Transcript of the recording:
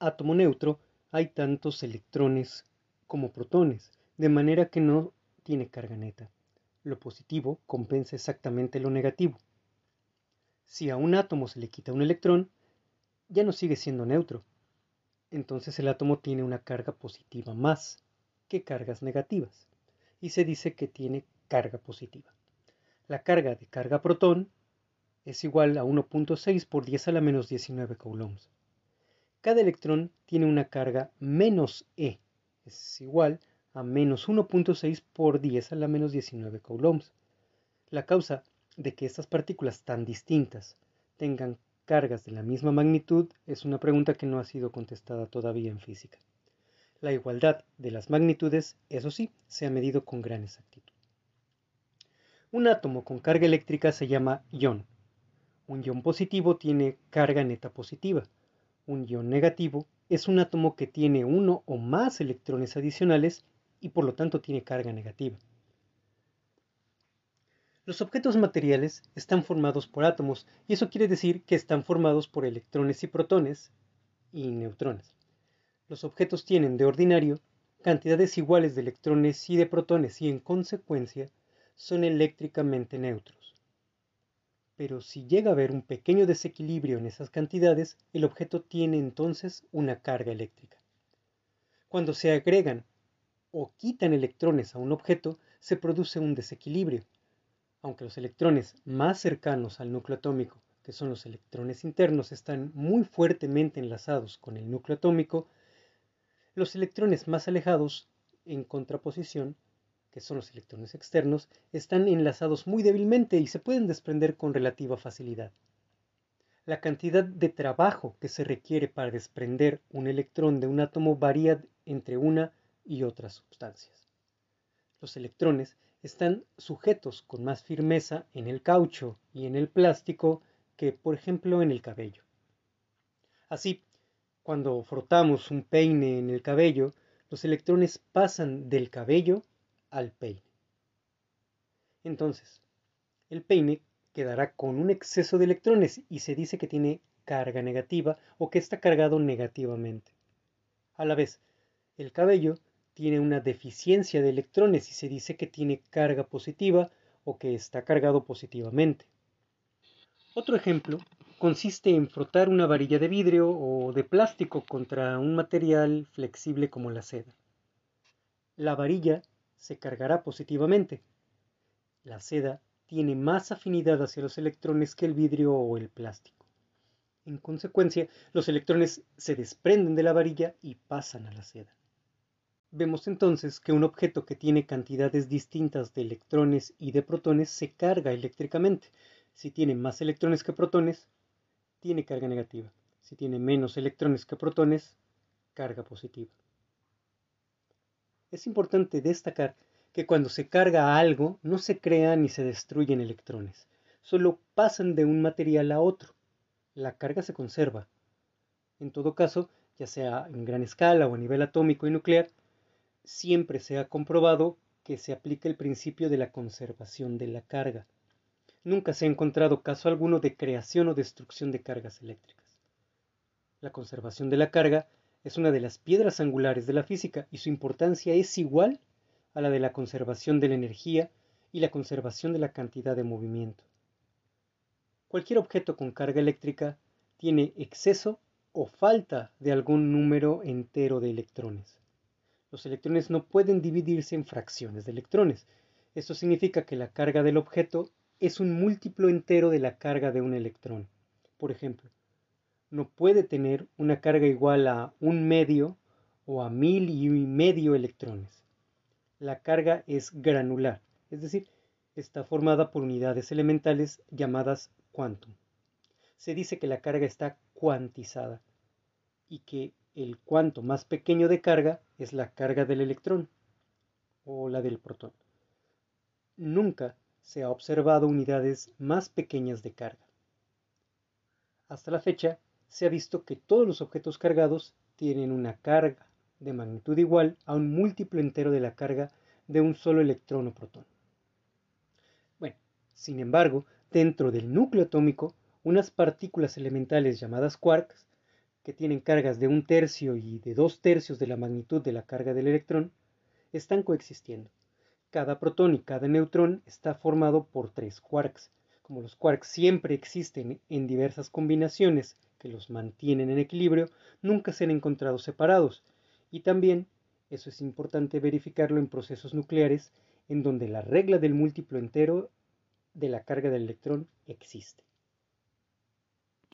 Átomo neutro hay tantos electrones como protones, de manera que no tiene carga neta. Lo positivo compensa exactamente lo negativo. Si a un átomo se le quita un electrón, ya no sigue siendo neutro. Entonces el átomo tiene una carga positiva más que cargas negativas y se dice que tiene carga positiva. La carga de carga protón es igual a 1.6 por 10 a la menos 19 coulombs. Cada electrón tiene una carga menos E, es igual a menos 1.6 por 10 a la menos 19 coulombs. La causa de que estas partículas tan distintas tengan cargas de la misma magnitud es una pregunta que no ha sido contestada todavía en física. La igualdad de las magnitudes, eso sí, se ha medido con gran exactitud. Un átomo con carga eléctrica se llama ion. Un ion positivo tiene carga neta positiva. Un ion negativo es un átomo que tiene uno o más electrones adicionales y por lo tanto tiene carga negativa. Los objetos materiales están formados por átomos y eso quiere decir que están formados por electrones y protones y neutrones. Los objetos tienen de ordinario cantidades iguales de electrones y de protones y en consecuencia son eléctricamente neutros. Pero si llega a haber un pequeño desequilibrio en esas cantidades, el objeto tiene entonces una carga eléctrica. Cuando se agregan o quitan electrones a un objeto, se produce un desequilibrio aunque los electrones más cercanos al núcleo atómico, que son los electrones internos, están muy fuertemente enlazados con el núcleo atómico, los electrones más alejados, en contraposición, que son los electrones externos, están enlazados muy débilmente y se pueden desprender con relativa facilidad. La cantidad de trabajo que se requiere para desprender un electrón de un átomo varía entre una y otras sustancias. Los electrones están sujetos con más firmeza en el caucho y en el plástico que, por ejemplo, en el cabello. Así, cuando frotamos un peine en el cabello, los electrones pasan del cabello al peine. Entonces, el peine quedará con un exceso de electrones y se dice que tiene carga negativa o que está cargado negativamente. A la vez, el cabello tiene una deficiencia de electrones y se dice que tiene carga positiva o que está cargado positivamente. Otro ejemplo consiste en frotar una varilla de vidrio o de plástico contra un material flexible como la seda. La varilla se cargará positivamente. La seda tiene más afinidad hacia los electrones que el vidrio o el plástico. En consecuencia, los electrones se desprenden de la varilla y pasan a la seda. Vemos entonces que un objeto que tiene cantidades distintas de electrones y de protones se carga eléctricamente. Si tiene más electrones que protones, tiene carga negativa. Si tiene menos electrones que protones, carga positiva. Es importante destacar que cuando se carga algo no se crean ni se destruyen electrones, solo pasan de un material a otro. La carga se conserva. En todo caso, ya sea en gran escala o a nivel atómico y nuclear, siempre se ha comprobado que se aplica el principio de la conservación de la carga. Nunca se ha encontrado caso alguno de creación o destrucción de cargas eléctricas. La conservación de la carga es una de las piedras angulares de la física y su importancia es igual a la de la conservación de la energía y la conservación de la cantidad de movimiento. Cualquier objeto con carga eléctrica tiene exceso o falta de algún número entero de electrones. Los electrones no pueden dividirse en fracciones de electrones. Esto significa que la carga del objeto es un múltiplo entero de la carga de un electrón. Por ejemplo, no puede tener una carga igual a un medio o a mil y medio electrones. La carga es granular, es decir, está formada por unidades elementales llamadas quantum. Se dice que la carga está cuantizada y que el cuanto más pequeño de carga es la carga del electrón o la del protón. Nunca se ha observado unidades más pequeñas de carga. Hasta la fecha, se ha visto que todos los objetos cargados tienen una carga de magnitud igual a un múltiplo entero de la carga de un solo electrón o protón. Bueno, Sin embargo, dentro del núcleo atómico, unas partículas elementales llamadas quarks, que tienen cargas de un tercio y de dos tercios de la magnitud de la carga del electrón, están coexistiendo. Cada protón y cada neutrón está formado por tres quarks. Como los quarks siempre existen en diversas combinaciones que los mantienen en equilibrio, nunca se han encontrado separados. Y también, eso es importante verificarlo en procesos nucleares, en donde la regla del múltiplo entero de la carga del electrón existe.